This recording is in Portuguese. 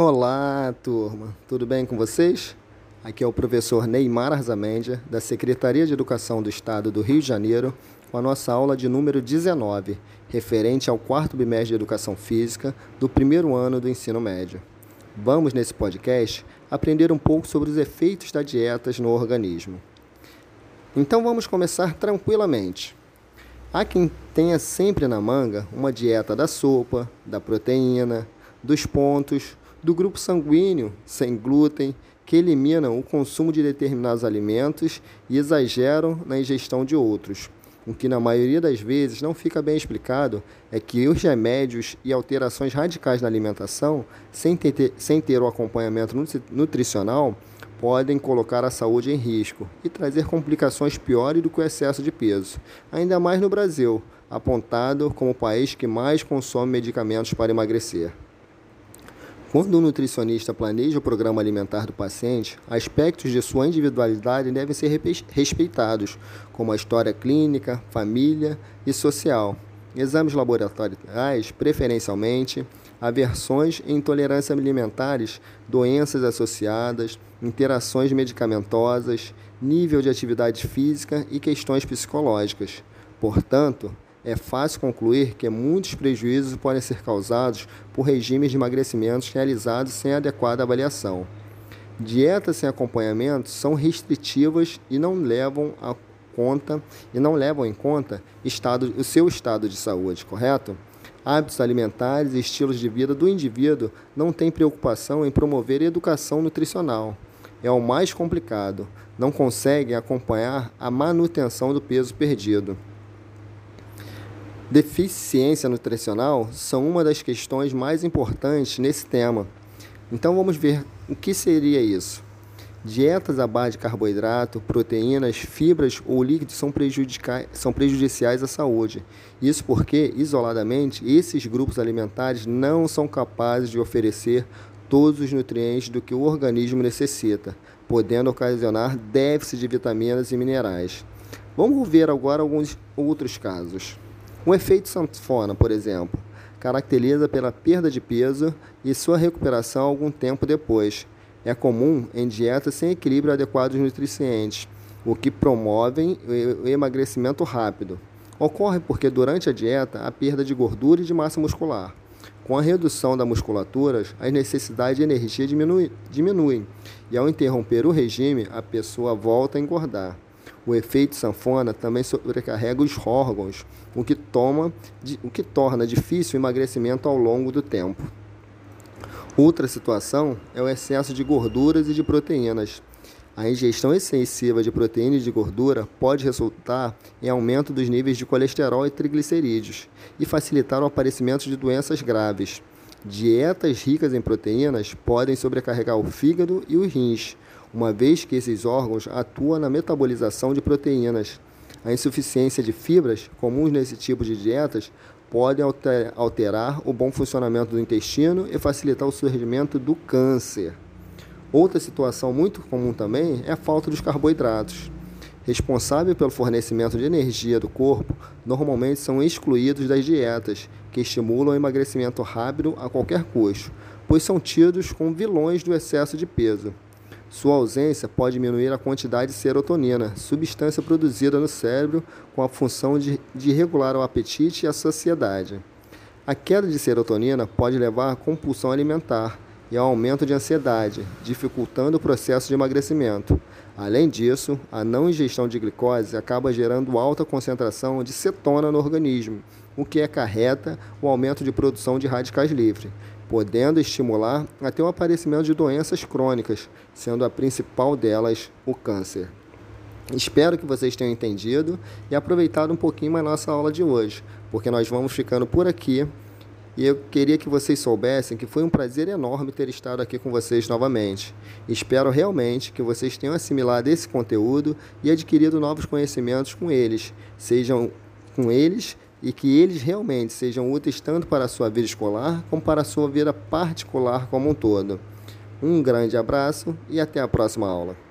Olá, turma. Tudo bem com vocês? Aqui é o professor Neymar Arzamendia, da Secretaria de Educação do Estado do Rio de Janeiro, com a nossa aula de número 19, referente ao quarto bimestre de Educação Física do primeiro ano do ensino médio. Vamos, nesse podcast, aprender um pouco sobre os efeitos das dietas no organismo. Então vamos começar tranquilamente. Há quem tenha sempre na manga uma dieta da sopa, da proteína, dos pontos, do grupo sanguíneo sem glúten, que eliminam o consumo de determinados alimentos e exageram na ingestão de outros. O que na maioria das vezes não fica bem explicado é que os remédios e alterações radicais na alimentação, sem ter, sem ter o acompanhamento nutricional, podem colocar a saúde em risco e trazer complicações piores do que o excesso de peso, ainda mais no Brasil, apontado como o país que mais consome medicamentos para emagrecer. Quando o nutricionista planeja o programa alimentar do paciente, aspectos de sua individualidade devem ser respeitados, como a história clínica, família e social. Exames laboratoriais, preferencialmente, aversões e intolerâncias alimentares, doenças associadas, interações medicamentosas, nível de atividade física e questões psicológicas. Portanto, é fácil concluir que muitos prejuízos podem ser causados por regimes de emagrecimento realizados sem adequada avaliação. Dietas sem acompanhamento são restritivas e não levam a conta e não levam em conta estado, o seu estado de saúde, correto? Hábitos alimentares e estilos de vida do indivíduo não têm preocupação em promover educação nutricional. É o mais complicado. Não conseguem acompanhar a manutenção do peso perdido. Deficiência nutricional são uma das questões mais importantes nesse tema. Então vamos ver o que seria isso. Dietas à base de carboidrato, proteínas, fibras ou líquidos são, são prejudiciais à saúde. Isso porque, isoladamente, esses grupos alimentares não são capazes de oferecer todos os nutrientes do que o organismo necessita, podendo ocasionar déficit de vitaminas e minerais. Vamos ver agora alguns outros casos. O efeito sanfona, por exemplo, caracteriza pela perda de peso e sua recuperação algum tempo depois. É comum em dietas sem equilíbrio adequado de nutrientes, o que promovem o emagrecimento rápido. Ocorre porque durante a dieta há perda de gordura e de massa muscular. Com a redução da musculatura, as necessidades de energia diminuem, diminuem e ao interromper o regime, a pessoa volta a engordar. O efeito sanfona também sobrecarrega os órgãos, o que, toma, o que torna difícil o emagrecimento ao longo do tempo. Outra situação é o excesso de gorduras e de proteínas. A ingestão excessiva de proteína e de gordura pode resultar em aumento dos níveis de colesterol e triglicerídeos e facilitar o aparecimento de doenças graves. Dietas ricas em proteínas podem sobrecarregar o fígado e os rins, uma vez que esses órgãos atuam na metabolização de proteínas. A insuficiência de fibras, comuns nesse tipo de dietas, pode alterar o bom funcionamento do intestino e facilitar o surgimento do câncer. Outra situação muito comum também é a falta dos carboidratos. Responsáveis pelo fornecimento de energia do corpo, normalmente são excluídos das dietas, que estimulam o emagrecimento rápido a qualquer custo, pois são tidos como vilões do excesso de peso. Sua ausência pode diminuir a quantidade de serotonina, substância produzida no cérebro com a função de, de regular o apetite e a saciedade. A queda de serotonina pode levar à compulsão alimentar e ao aumento de ansiedade, dificultando o processo de emagrecimento. Além disso, a não ingestão de glicose acaba gerando alta concentração de cetona no organismo, o que acarreta o aumento de produção de radicais livres, podendo estimular até o aparecimento de doenças crônicas, sendo a principal delas o câncer. Espero que vocês tenham entendido e aproveitado um pouquinho a nossa aula de hoje, porque nós vamos ficando por aqui. E eu queria que vocês soubessem que foi um prazer enorme ter estado aqui com vocês novamente. Espero realmente que vocês tenham assimilado esse conteúdo e adquirido novos conhecimentos com eles, sejam com eles e que eles realmente sejam úteis tanto para a sua vida escolar como para a sua vida particular como um todo. Um grande abraço e até a próxima aula.